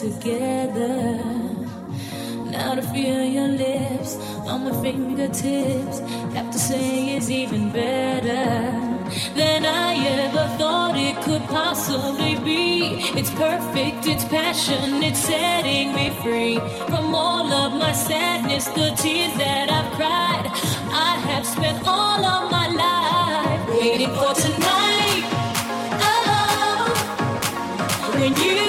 together. Now to feel your lips on my fingertips, have to say it's even better than I ever thought it could possibly be. It's perfect, it's passion, it's setting me free from all of my sadness, the tears that I've cried. I have spent all of my life waiting for tonight. Oh, when you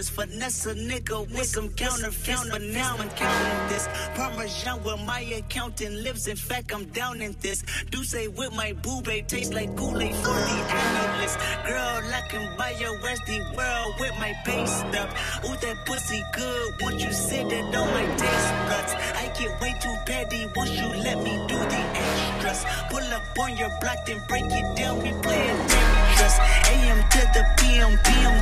allowances. Finesse a nigga with some counterfeits, but now I'm counting this. Parmesan where my accountant lives. In fact, I'm down in this. D'USSÉ with my boo babe tastes like Kool-Aid for the analyst. Girl, I can buy your Westy world with my base stuff. Ooh, that pussy good. Once you sit it on my taste buds, I get way too petty once you let me do the extras. Pull up on your block, then break it down. We playing Tetris. AM to the PM, PM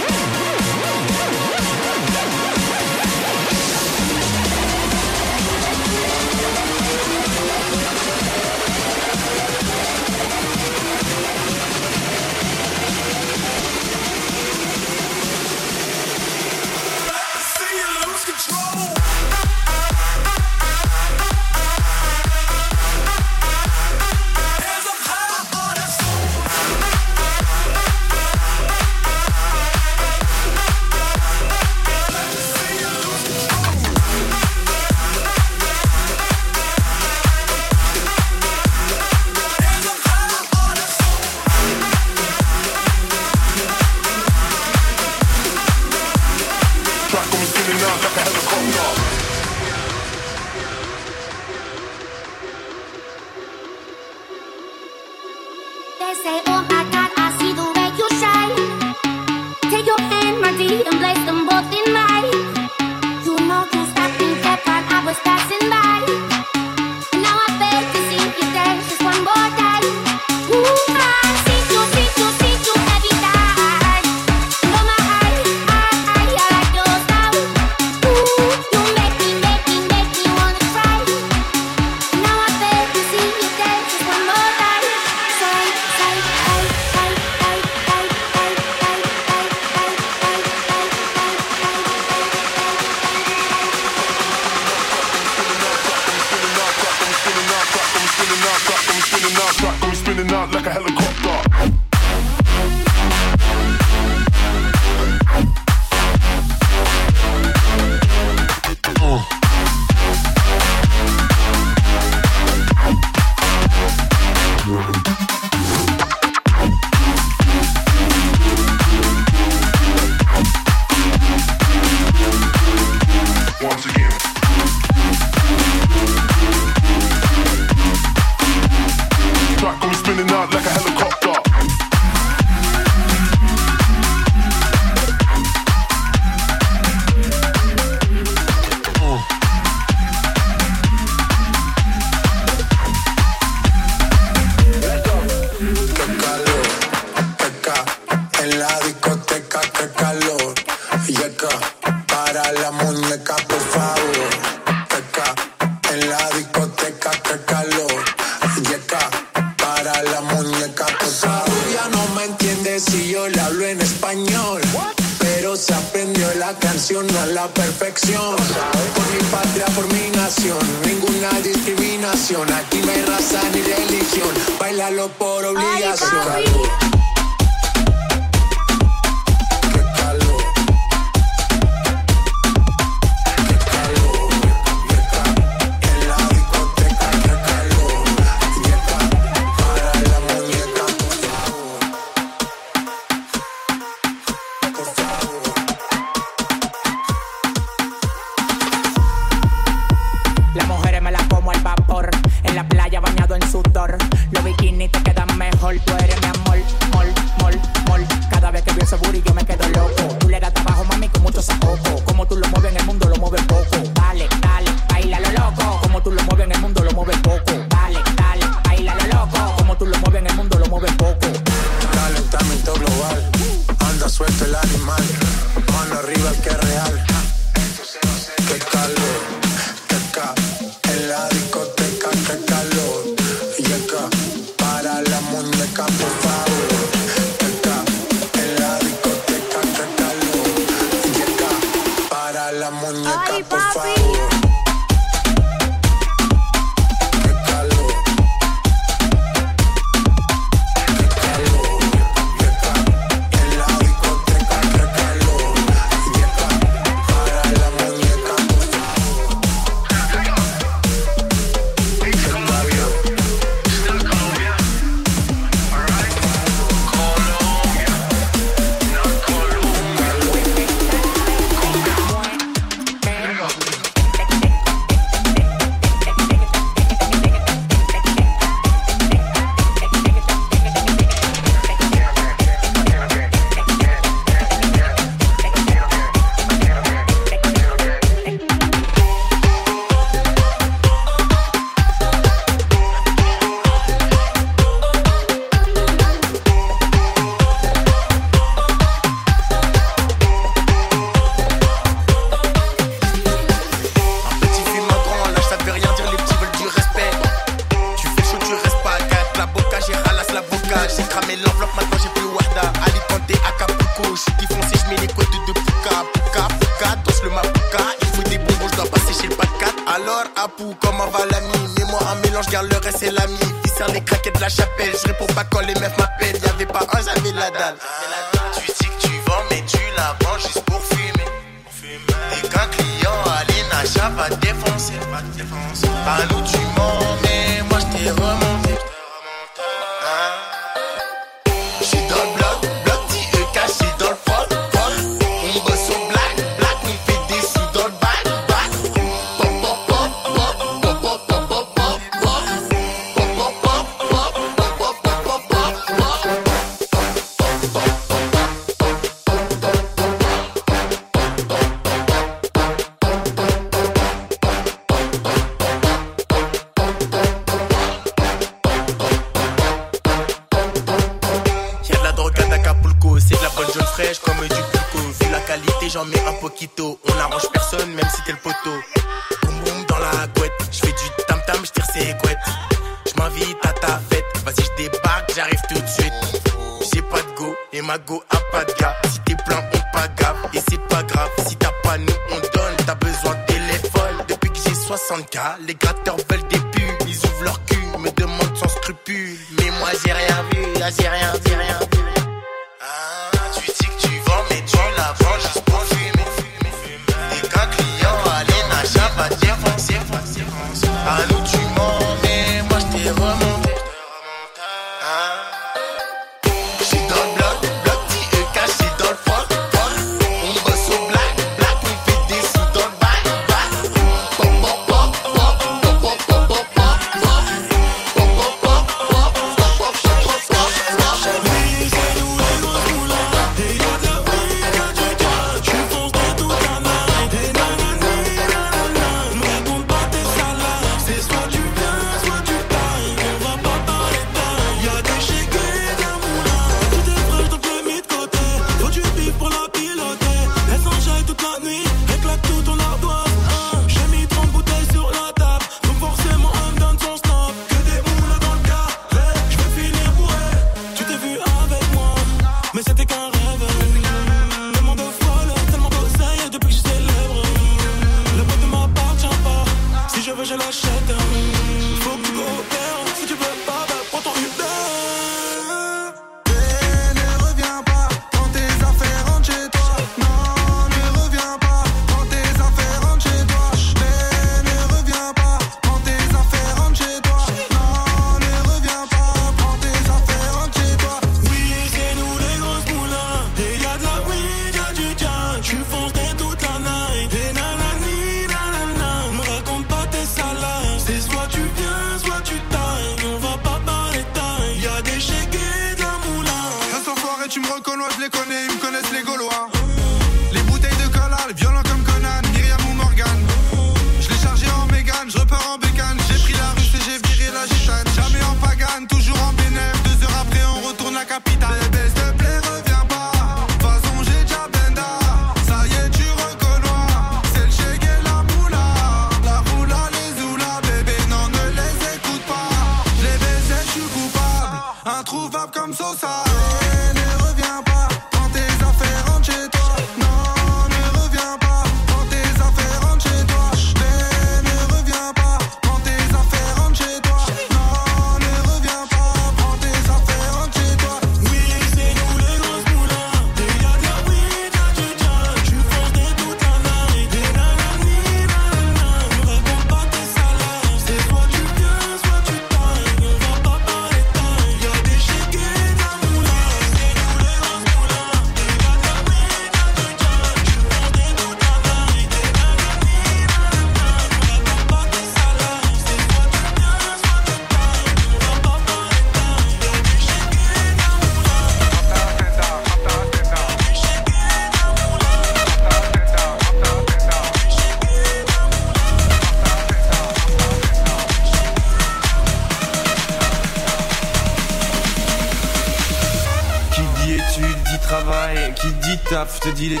te dis les.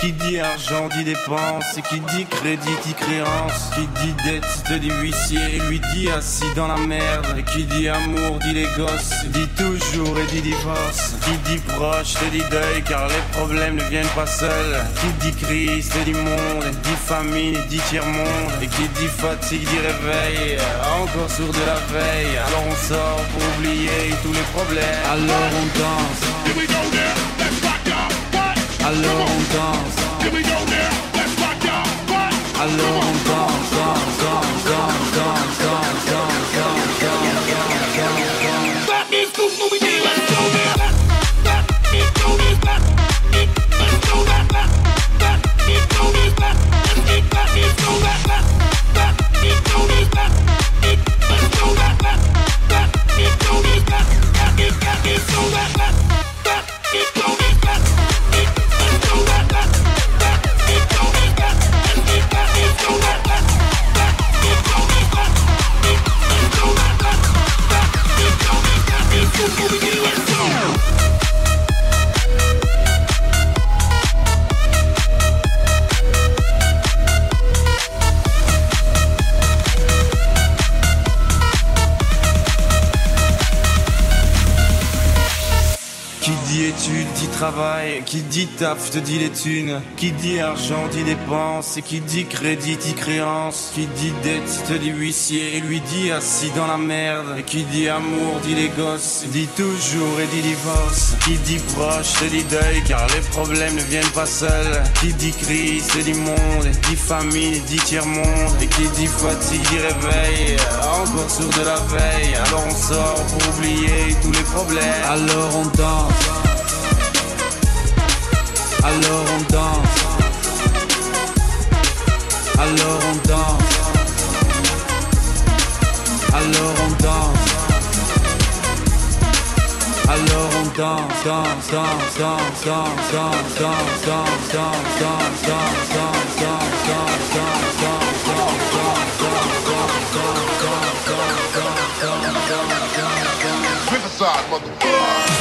Qui dit argent dit dépense. Et qui dit crédit dit créance. Qui dit dette te dit huissier. et Lui dit assis dans la merde. Et qui dit amour dit les gosses. Dit toujours et dit divorce. Qui dit proche te dit deuil. Car les problèmes ne viennent pas seuls. Qui dit crise te dit monde. Et dit famine dit tiers-monde. Et qui dit fatigue dit réveil. Encore sourd de la veille. Alors on sort pour oublier tous les problèmes. Alors on danse. Alors on danse. Alors on danse, danse, danse, danse, danse, danse, danse, danse, danse, danse, danse. Qui dit taf te dit les thunes, qui dit argent dit dépenses, et qui dit crédit dit créance, qui dit dette te dit huissier, et lui dit assis dans la merde, et qui dit amour dit les gosses, dit toujours et dit divorce, qui dit proche te dit deuil, car les problèmes ne viennent pas seuls, qui dit crise te dit monde, et dit famine dit tiers-monde, et qui dit fatigue dit réveil, encore sourd de la veille, alors on sort pour oublier tous les problèmes, alors on danse. Alors on danse. Alors on danse. Alors on danse. Alors on danse, danse, danse, danse, danse, danse, danse, danse, danse, danse, danse, danse, danse, danse, danse, Riverside, motherfucker.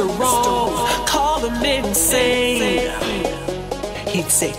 Mr. Wrong, call him insane. He'd say,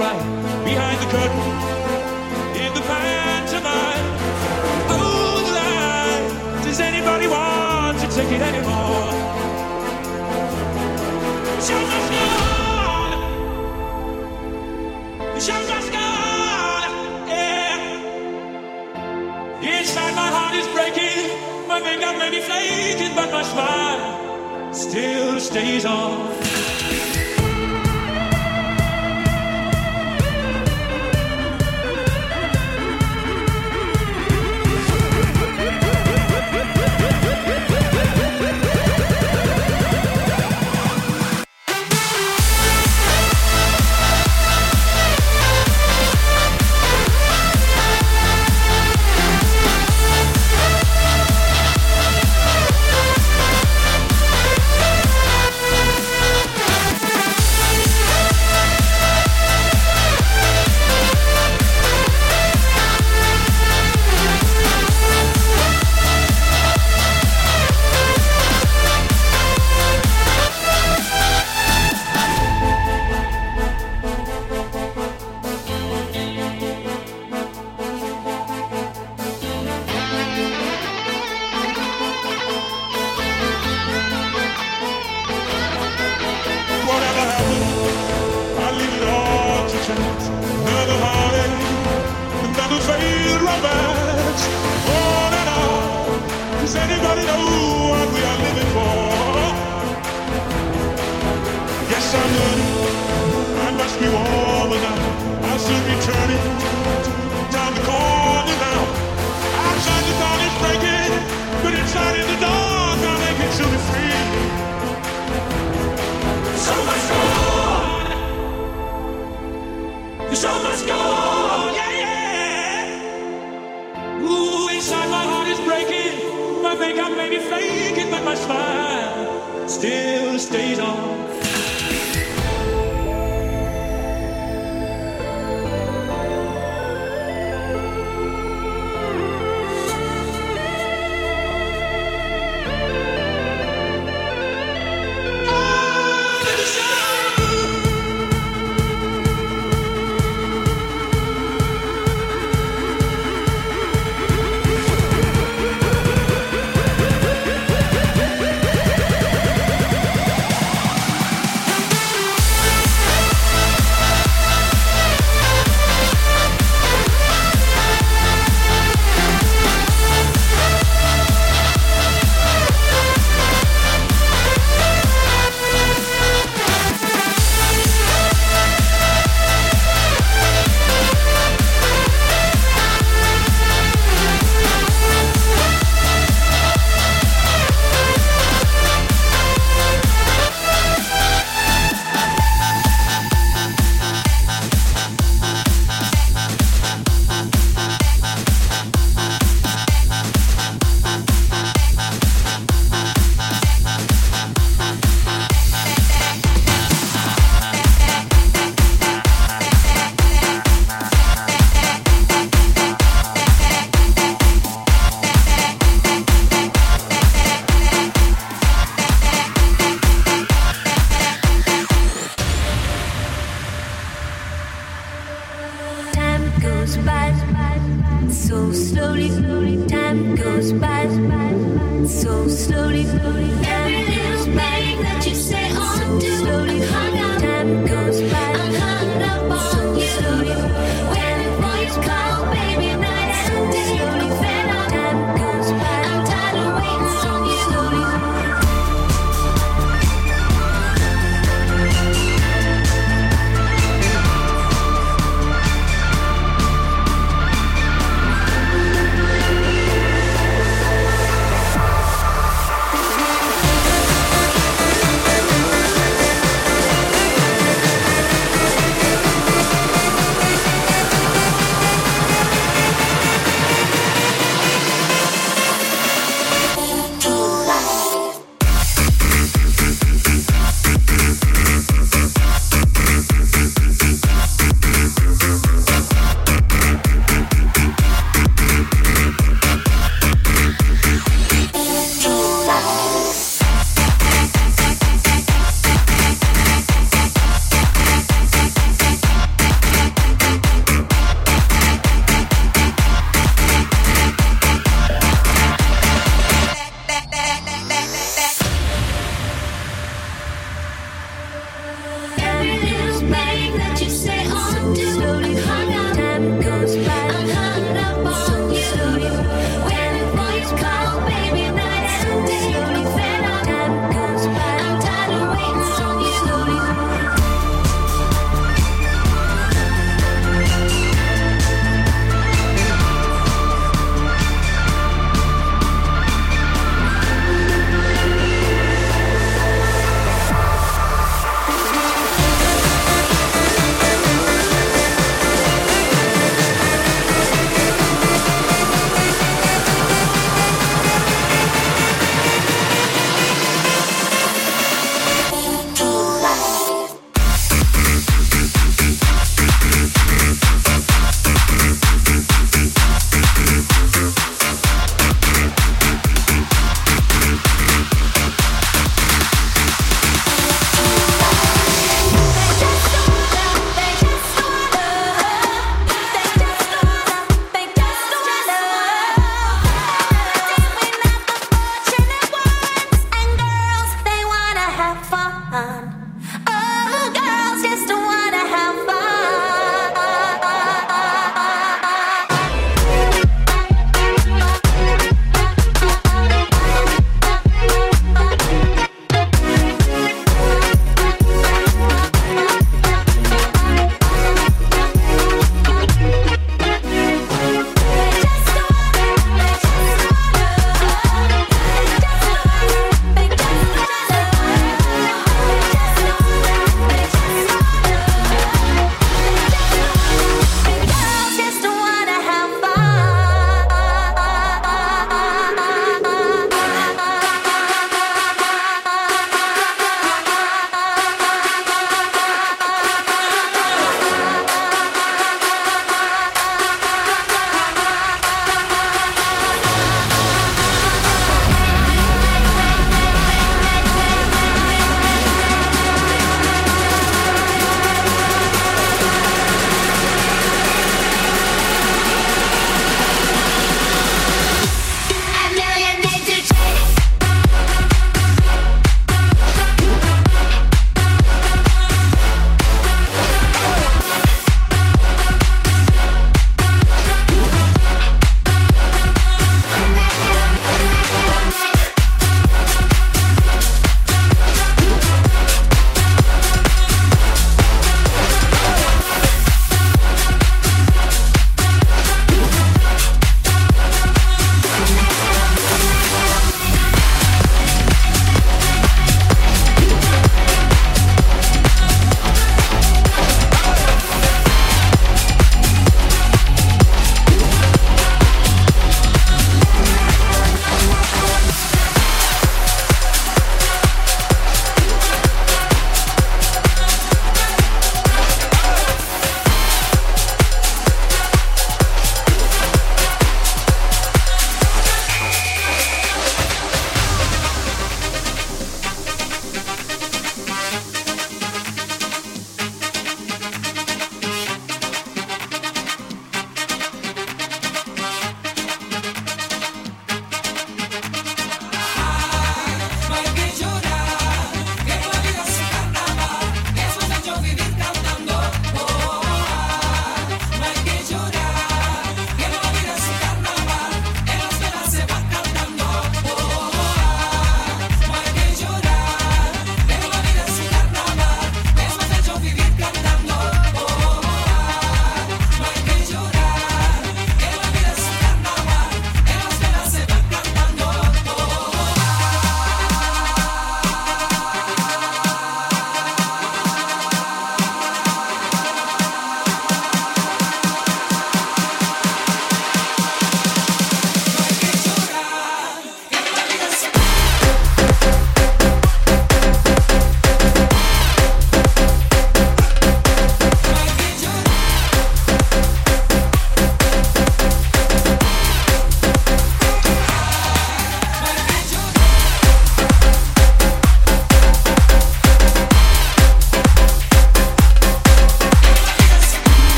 right behind the curtain in the pantomime. Oh, the line. Does anybody want to take it anymore? Show must go on. Show must go on. Yeah. Inside my heart is breaking. My makeup may be flaking, but my smile still stays on.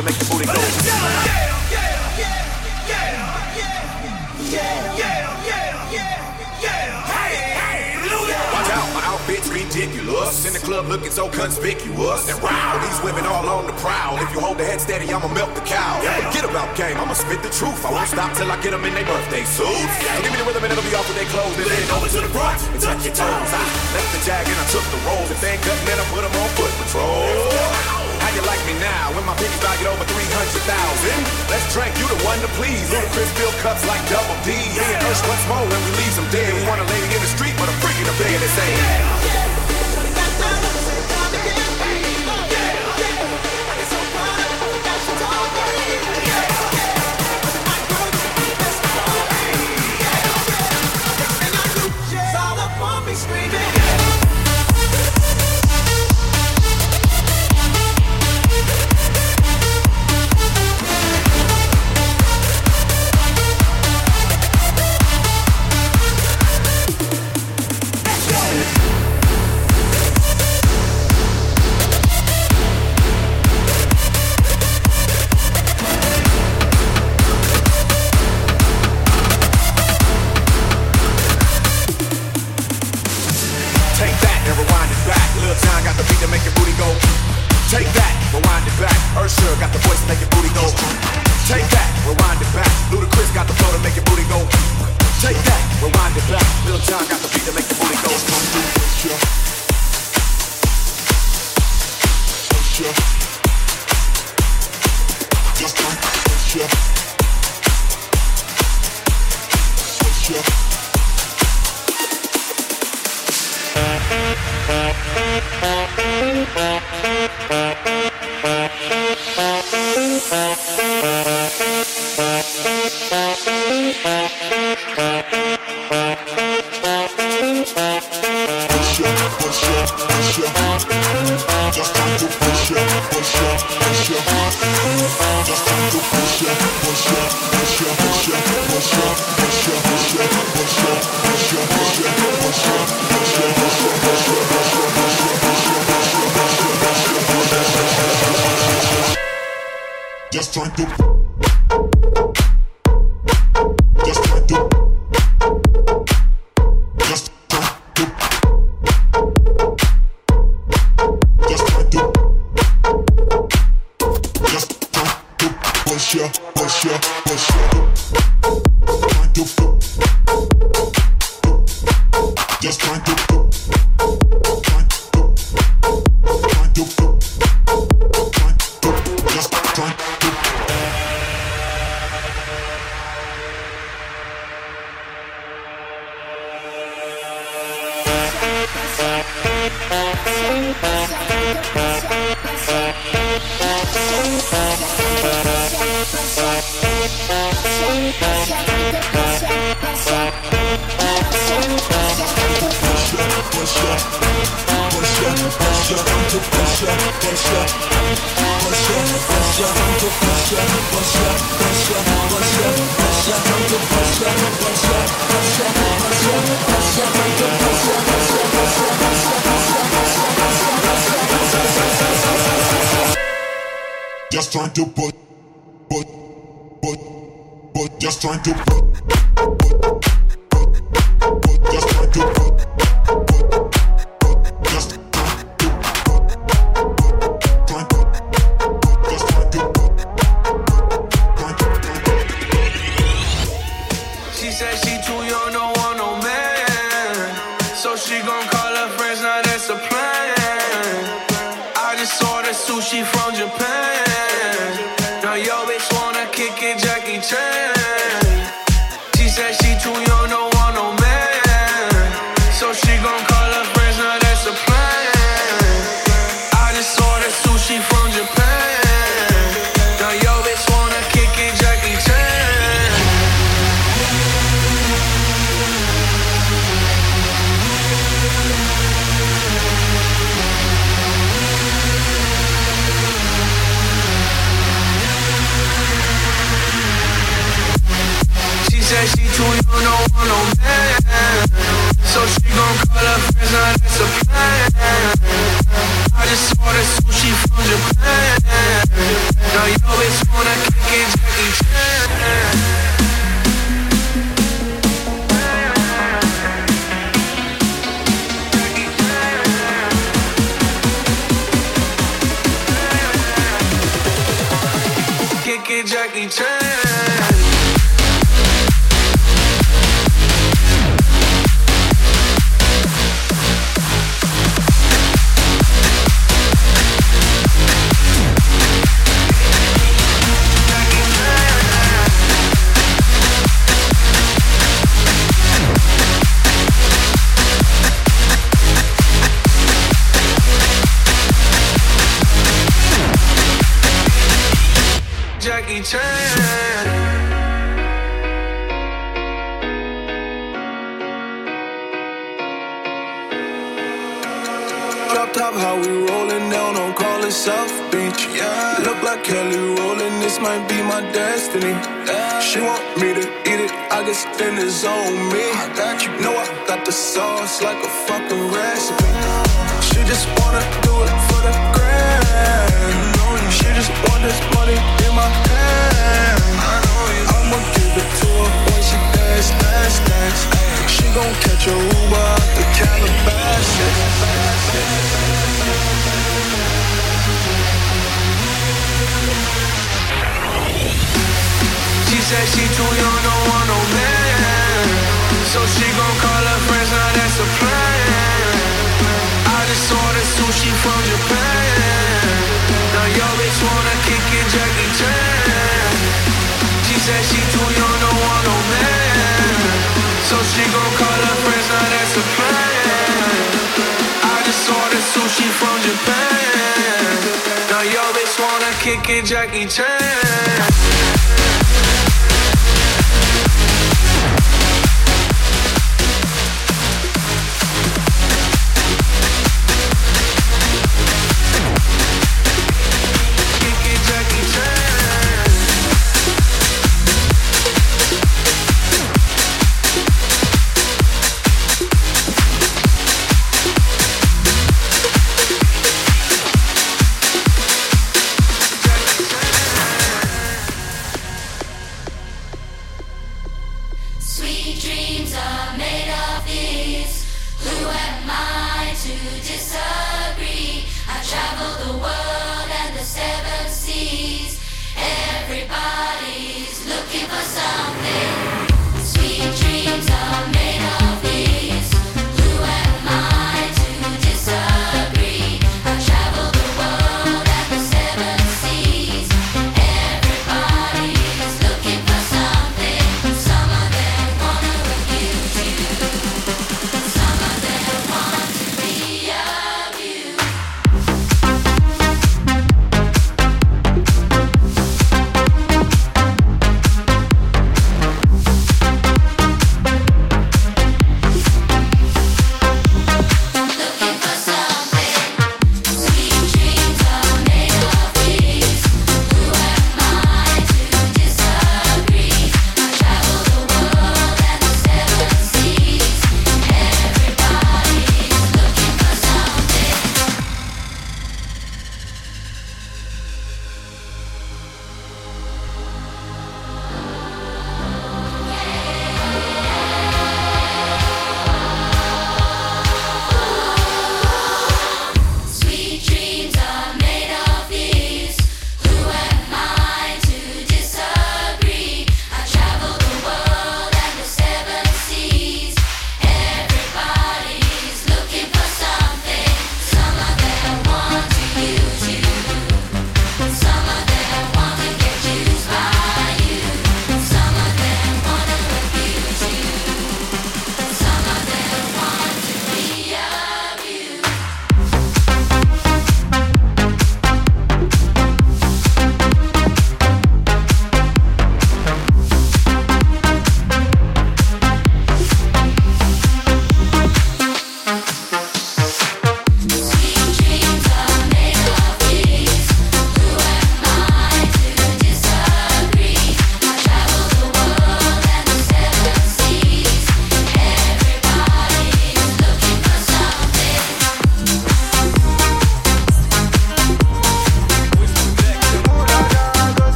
To make your booty go. Watch out, my outfit's ridiculous. In the club looking so conspicuous. And wow, these women all on the prowl. If you hold the head steady, I'ma milk the cow. Yeah, forget about game, I'ma spit the truth. I won't stop till I get them in their birthday suits. So give me the rhythm and it'll be off with their clothes. Then over to the front and touch your toes. I left the jag and I took the rolls. If they ain't cutting, then I put them on foot patrol. How you like me now when my pinky valued over 300,000? Let's drink, you the one to please. Ludacris fill cups like double D. Me and Ursh, what's more when we leave them dead? We want a lady in the street, but a freak in the bed. They say, Just trying to put, put, put, put, just trying to put, put, put, put, just trying to put,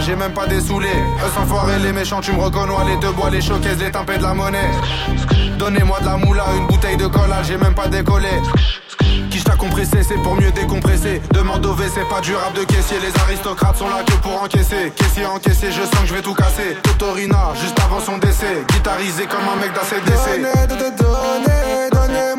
j'ai même pas des saoulés. Eux sans foirés, les méchants, tu me reconnois. Les deux bois, les choquaises, les tempêtes de la monnaie. Donnez-moi de la moula, une bouteille de collage, j'ai même pas décollé. Qui t'a compressé, c'est pour mieux décompresser. Demande au V, c'est pas durable de caissier. Les aristocrates sont là que pour encaisser. Caissier encaissé, je sens que je vais tout casser. Totorina, juste avant son décès. Guitarisé comme un mec d'ACDC. Donnez, donnez, donnez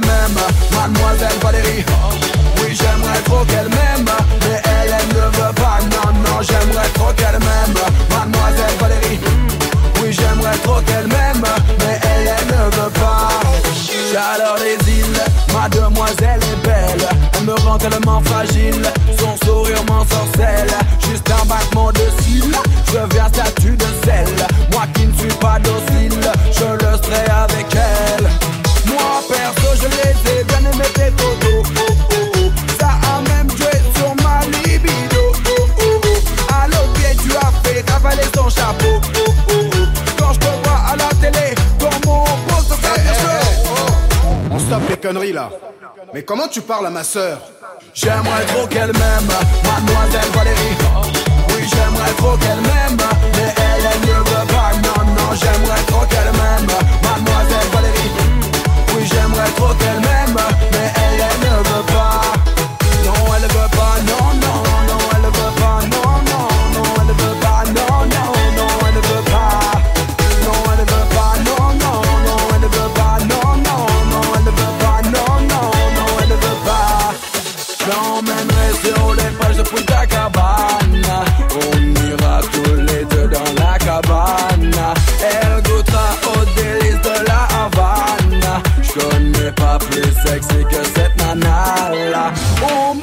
mademoiselle Valérie. Oui, j'aimerais trop qu'elle m'aime, mais elle, elle ne veut pas. Non, non, j'aimerais trop qu'elle m'aime, mademoiselle Valérie. Oui, j'aimerais trop qu'elle m'aime, mais elle, elle ne veut pas. Chaleur des îles, mademoiselle est belle. Elle me rend tellement fragile, son sourire m'ensorcelle. Juste un battement de cils, je viens statue de sel. Moi qui ne suis pas docile, je le serai avec. là. Mais comment tu parles à ma sœur J'aimerais trop qu'elle m'aime, mademoiselle Valérie. Oui, j'aimerais trop qu'elle m'aime, mais elle, ne veut pas. Non, non, j'aimerais trop qu'elle m'aime, mademoiselle Valérie. Oui, j'aimerais trop qu'elle m'aime, mais elle, elle ne veut pas. Non, elle veut pas, non. Oh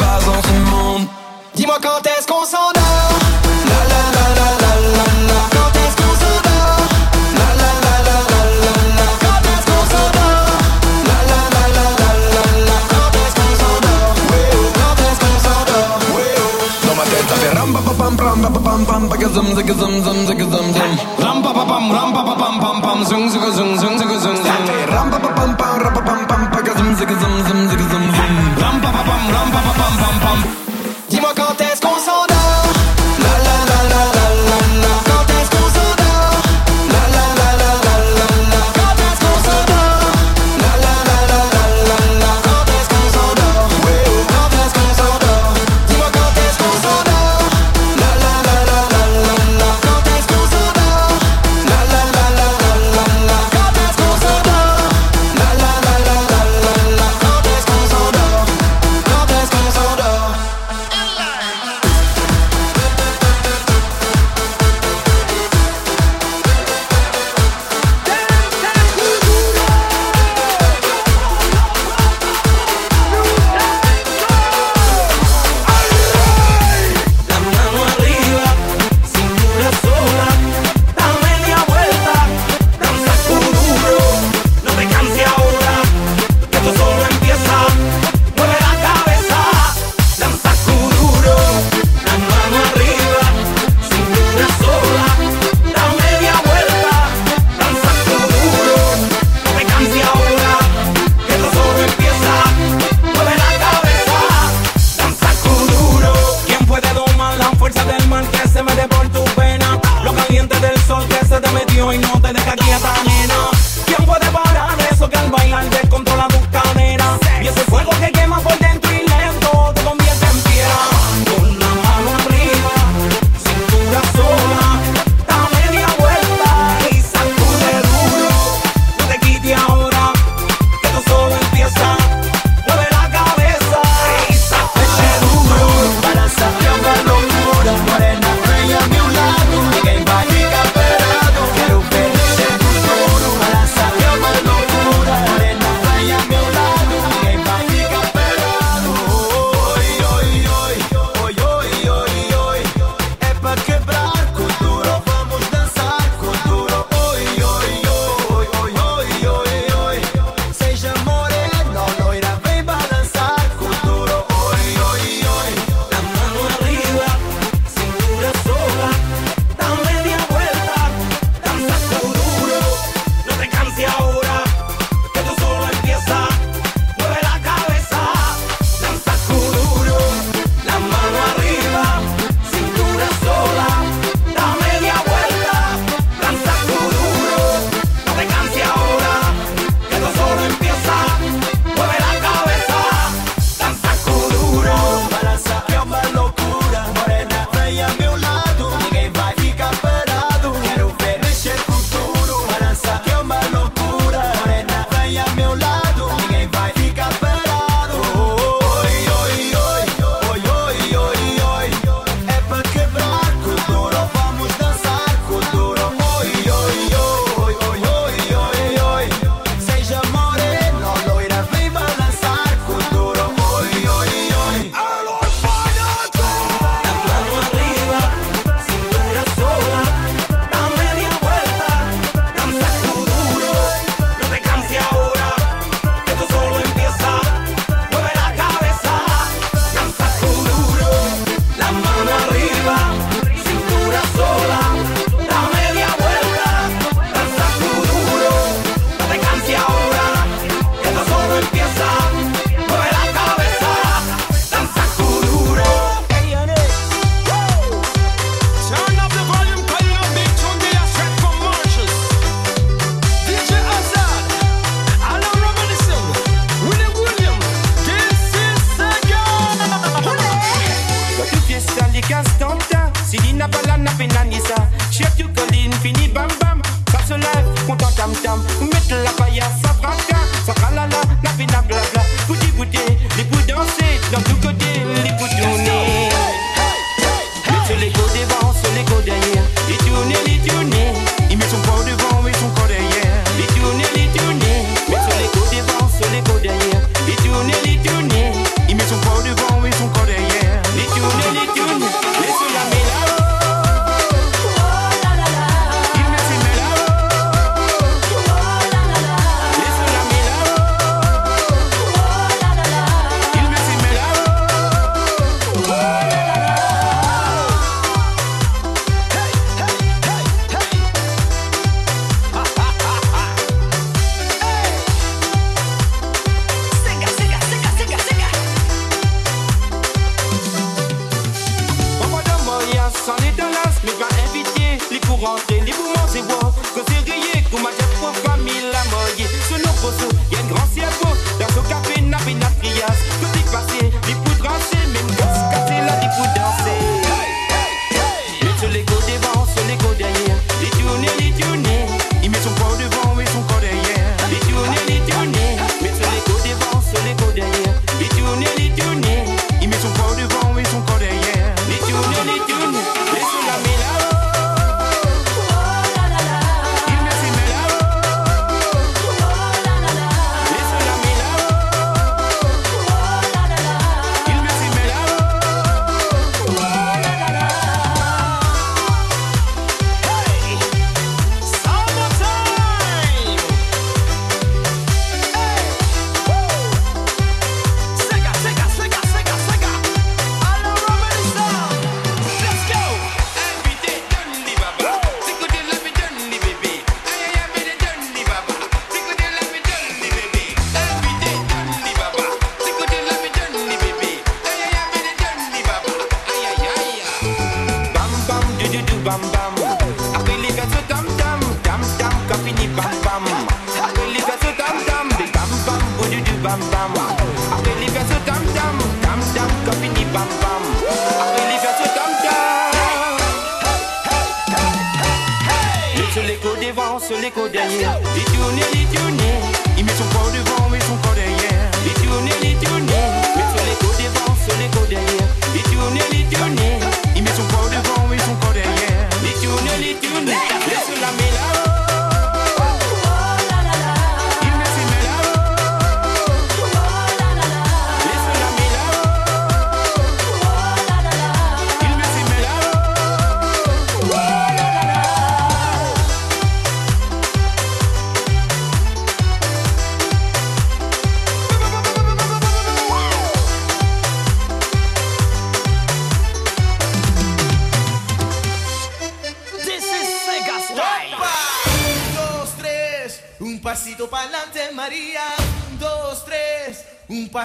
passe dans ce monde. Dis-moi quand est-ce qu'on s'endort La la la la la la la Quand est-ce qu'on s'endort La la la la la la la Quand est-ce qu'on s'endort La la la la la la la Quand est-ce qu'on s'endort Ouais oh Quand est-ce qu'on s'endort Ouais oh Dans ma tête ça fait ram pa pa pam ram pa pa pam pam pa gazam za gazam zam za gazam zam Ram pa pa pam ram pa pa pam pam pam zung zung zung zung zung zung Ça fait ram pa pa pam pam ram pa pam pam pa gazam za gazam zam za gazam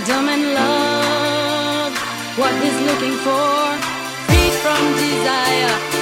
freedom and love. What is looking for? Free from desire.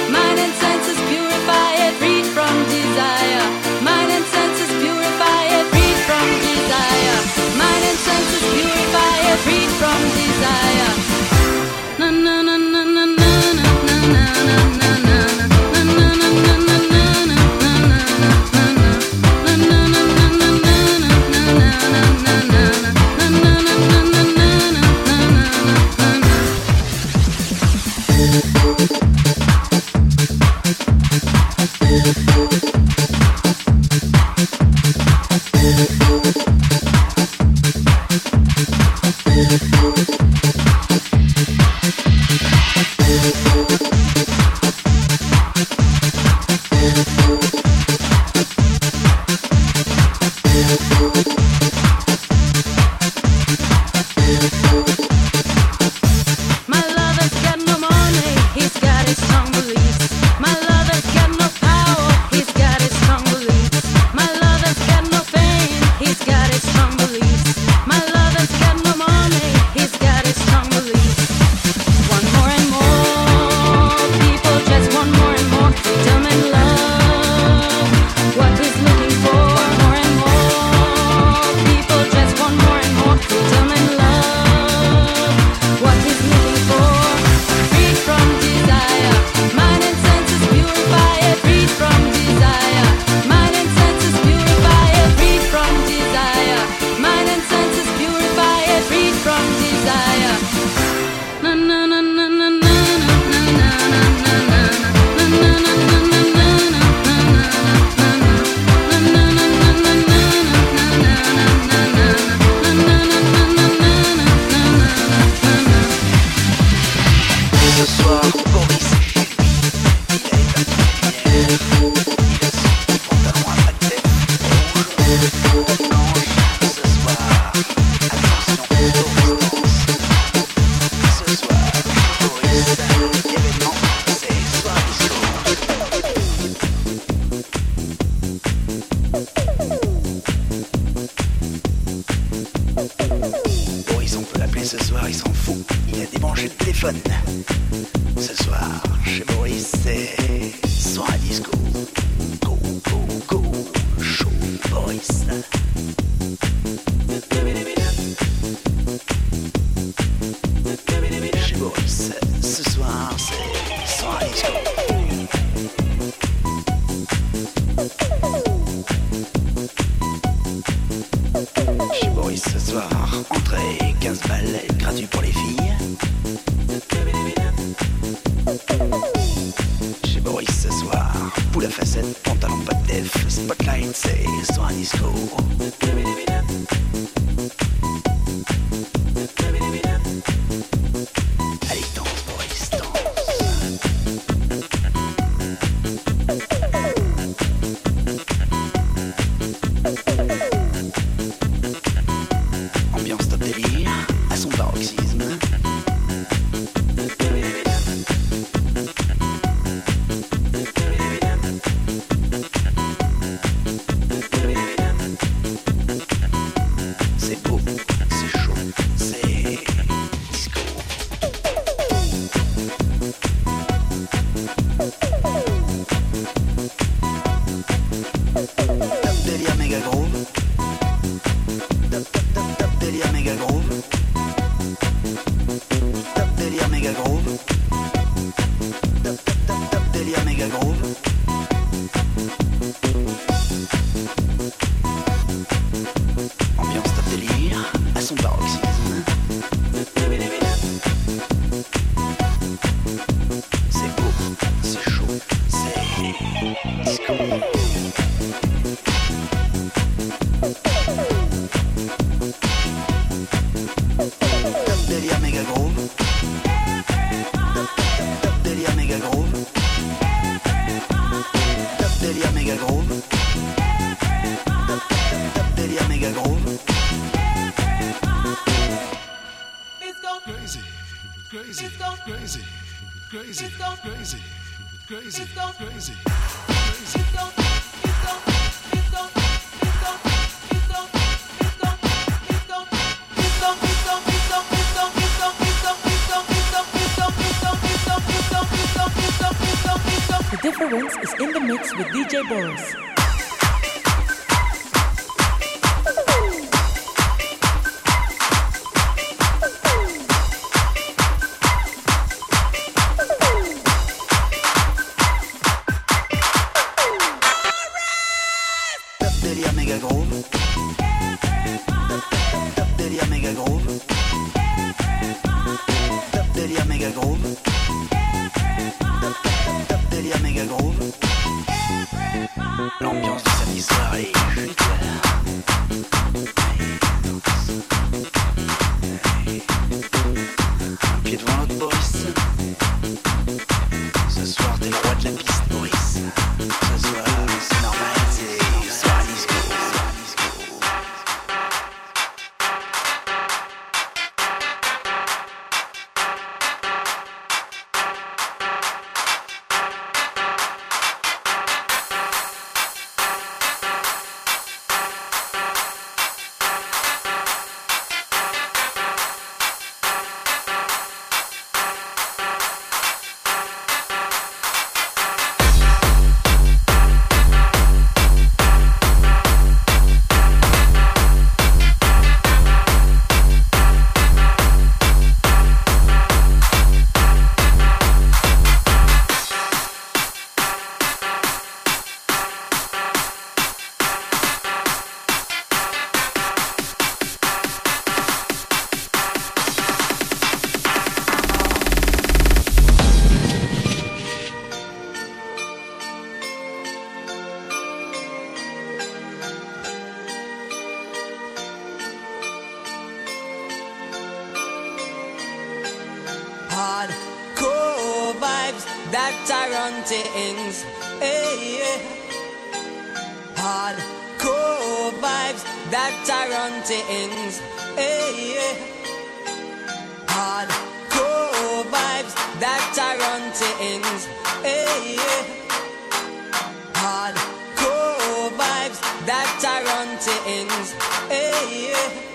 That on things. Hey, yeah.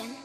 Yeah.